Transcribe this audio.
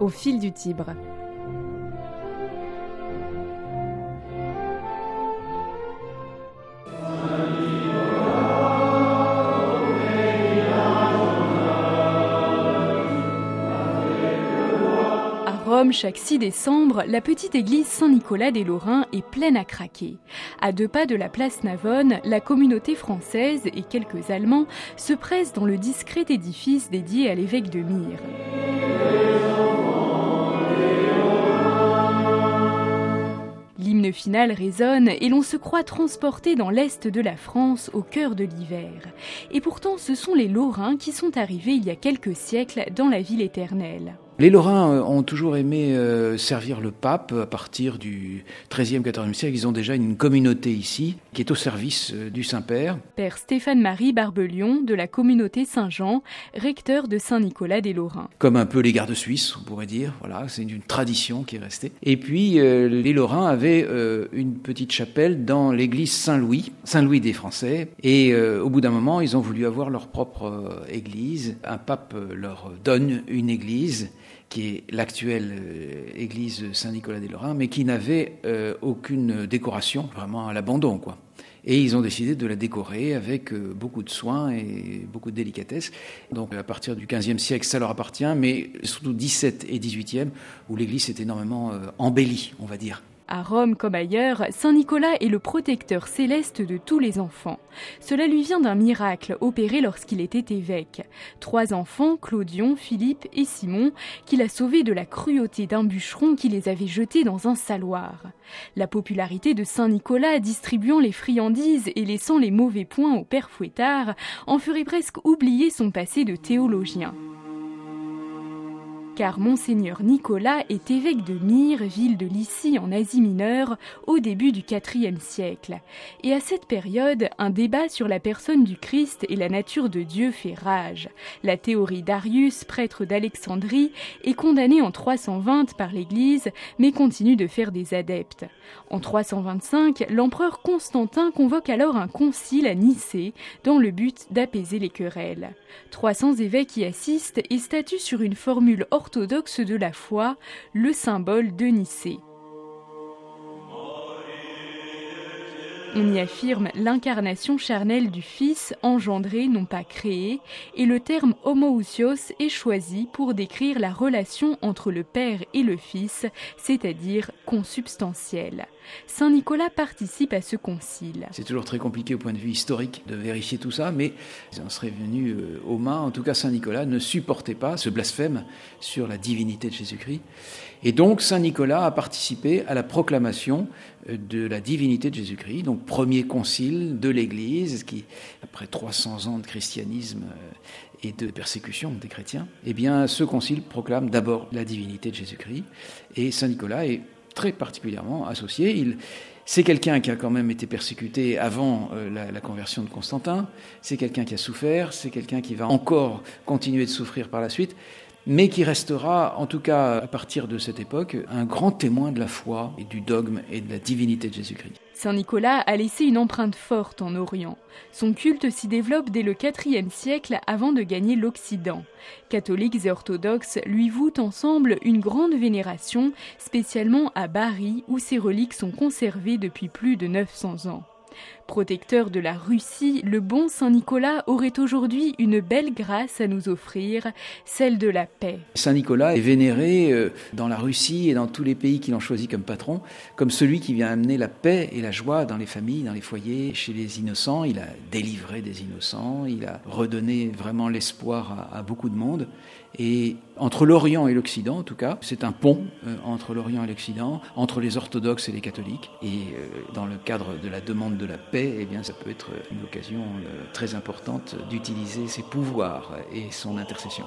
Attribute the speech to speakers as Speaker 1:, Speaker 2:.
Speaker 1: au fil du Tibre. Rome, chaque 6 décembre, la petite église Saint-Nicolas des Lorrains est pleine à craquer. À deux pas de la place Navone, la communauté française et quelques Allemands se pressent dans le discret édifice dédié à l'évêque de Myre. L'hymne final résonne et l'on se croit transporté dans l'est de la France au cœur de l'hiver. Et pourtant, ce sont les Lorrains qui sont arrivés il y a quelques siècles dans la ville éternelle.
Speaker 2: Les Lorrains euh, ont toujours aimé euh, servir le pape à partir du XIIIe, XIVe siècle. Ils ont déjà une communauté ici qui est au service euh, du Saint-Père.
Speaker 1: Père Stéphane-Marie Barbelion de la communauté Saint-Jean, recteur de Saint-Nicolas des Lorrains.
Speaker 2: Comme un peu les gardes suisses, on pourrait dire. Voilà, c'est une tradition qui est restée. Et puis, les Lorrains avaient une petite chapelle dans l'église Saint-Louis, Saint-Louis des Français. Et au bout d'un moment, ils ont voulu avoir leur propre église. Un pape leur donne une église qui est l'actuelle euh, église Saint-Nicolas des Lorrains, mais qui n'avait euh, aucune décoration, vraiment à l'abandon, quoi. Et ils ont décidé de la décorer avec euh, beaucoup de soins et beaucoup de délicatesse. Donc à partir du XVe siècle, ça leur appartient, mais surtout XVIIe et XVIIIe, où l'église s'est énormément embellie, on va dire.
Speaker 1: À Rome comme ailleurs, Saint Nicolas est le protecteur céleste de tous les enfants. Cela lui vient d'un miracle opéré lorsqu'il était évêque. Trois enfants, Claudion, Philippe et Simon, qu'il a sauvés de la cruauté d'un bûcheron qui les avait jetés dans un saloir. La popularité de Saint Nicolas distribuant les friandises et laissant les mauvais points au père fouettard en ferait presque oublier son passé de théologien car monseigneur Nicolas est évêque de Myre, ville de Lycie en Asie mineure, au début du IVe siècle. Et à cette période, un débat sur la personne du Christ et la nature de Dieu fait rage. La théorie d'Arius, prêtre d'Alexandrie, est condamnée en 320 par l'Église, mais continue de faire des adeptes. En 325, l'empereur Constantin convoque alors un concile à Nicée dans le but d'apaiser les querelles. 300 évêques y assistent et statuent sur une formule orthodoxe de la foi, le symbole de Nicée. On y affirme l'incarnation charnelle du Fils, engendré, non pas créé, et le terme homoousios est choisi pour décrire la relation entre le Père et le Fils, c'est-à-dire consubstantielle. Saint Nicolas participe à ce concile.
Speaker 2: C'est toujours très compliqué au point de vue historique de vérifier tout ça, mais on serait venu euh, aux mains. En tout cas, Saint Nicolas ne supportait pas ce blasphème sur la divinité de Jésus-Christ. Et donc, Saint Nicolas a participé à la proclamation de la divinité de Jésus-Christ, donc premier concile de l'Église, qui, après 300 ans de christianisme euh, et de persécution des chrétiens, eh bien, ce concile proclame d'abord la divinité de Jésus-Christ, et Saint Nicolas est très particulièrement associé. Il, c'est quelqu'un qui a quand même été persécuté avant euh, la, la, conversion de Constantin, c'est quelqu'un qui a souffert, c'est quelqu'un qui va encore continuer de souffrir par la suite, mais qui restera, en tout cas à partir de cette époque, un grand témoin de la foi et du dogme et de la divinité de Jésus-Christ.
Speaker 1: Saint Nicolas a laissé une empreinte forte en Orient. Son culte s'y développe dès le IVe siècle avant de gagner l'Occident. Catholiques et orthodoxes lui vouent ensemble une grande vénération, spécialement à Bari où ses reliques sont conservées depuis plus de 900 ans. Protecteur de la Russie, le bon Saint Nicolas aurait aujourd'hui une belle grâce à nous offrir, celle de la paix.
Speaker 2: Saint Nicolas est vénéré euh, dans la Russie et dans tous les pays qui l'ont choisi comme patron, comme celui qui vient amener la paix et la joie dans les familles, dans les foyers, chez les innocents. Il a délivré des innocents, il a redonné vraiment l'espoir à, beaucoup de monde. Et entre l'Orient et l'Occident, en tout cas, c'est un pont euh, entre l'Orient et l'Occident, entre les orthodoxes et les catholiques. Et euh, dans le cadre de la demande de la paix, eh bien, ça peut être une occasion euh, très importante d'utiliser ses pouvoirs et son intercession.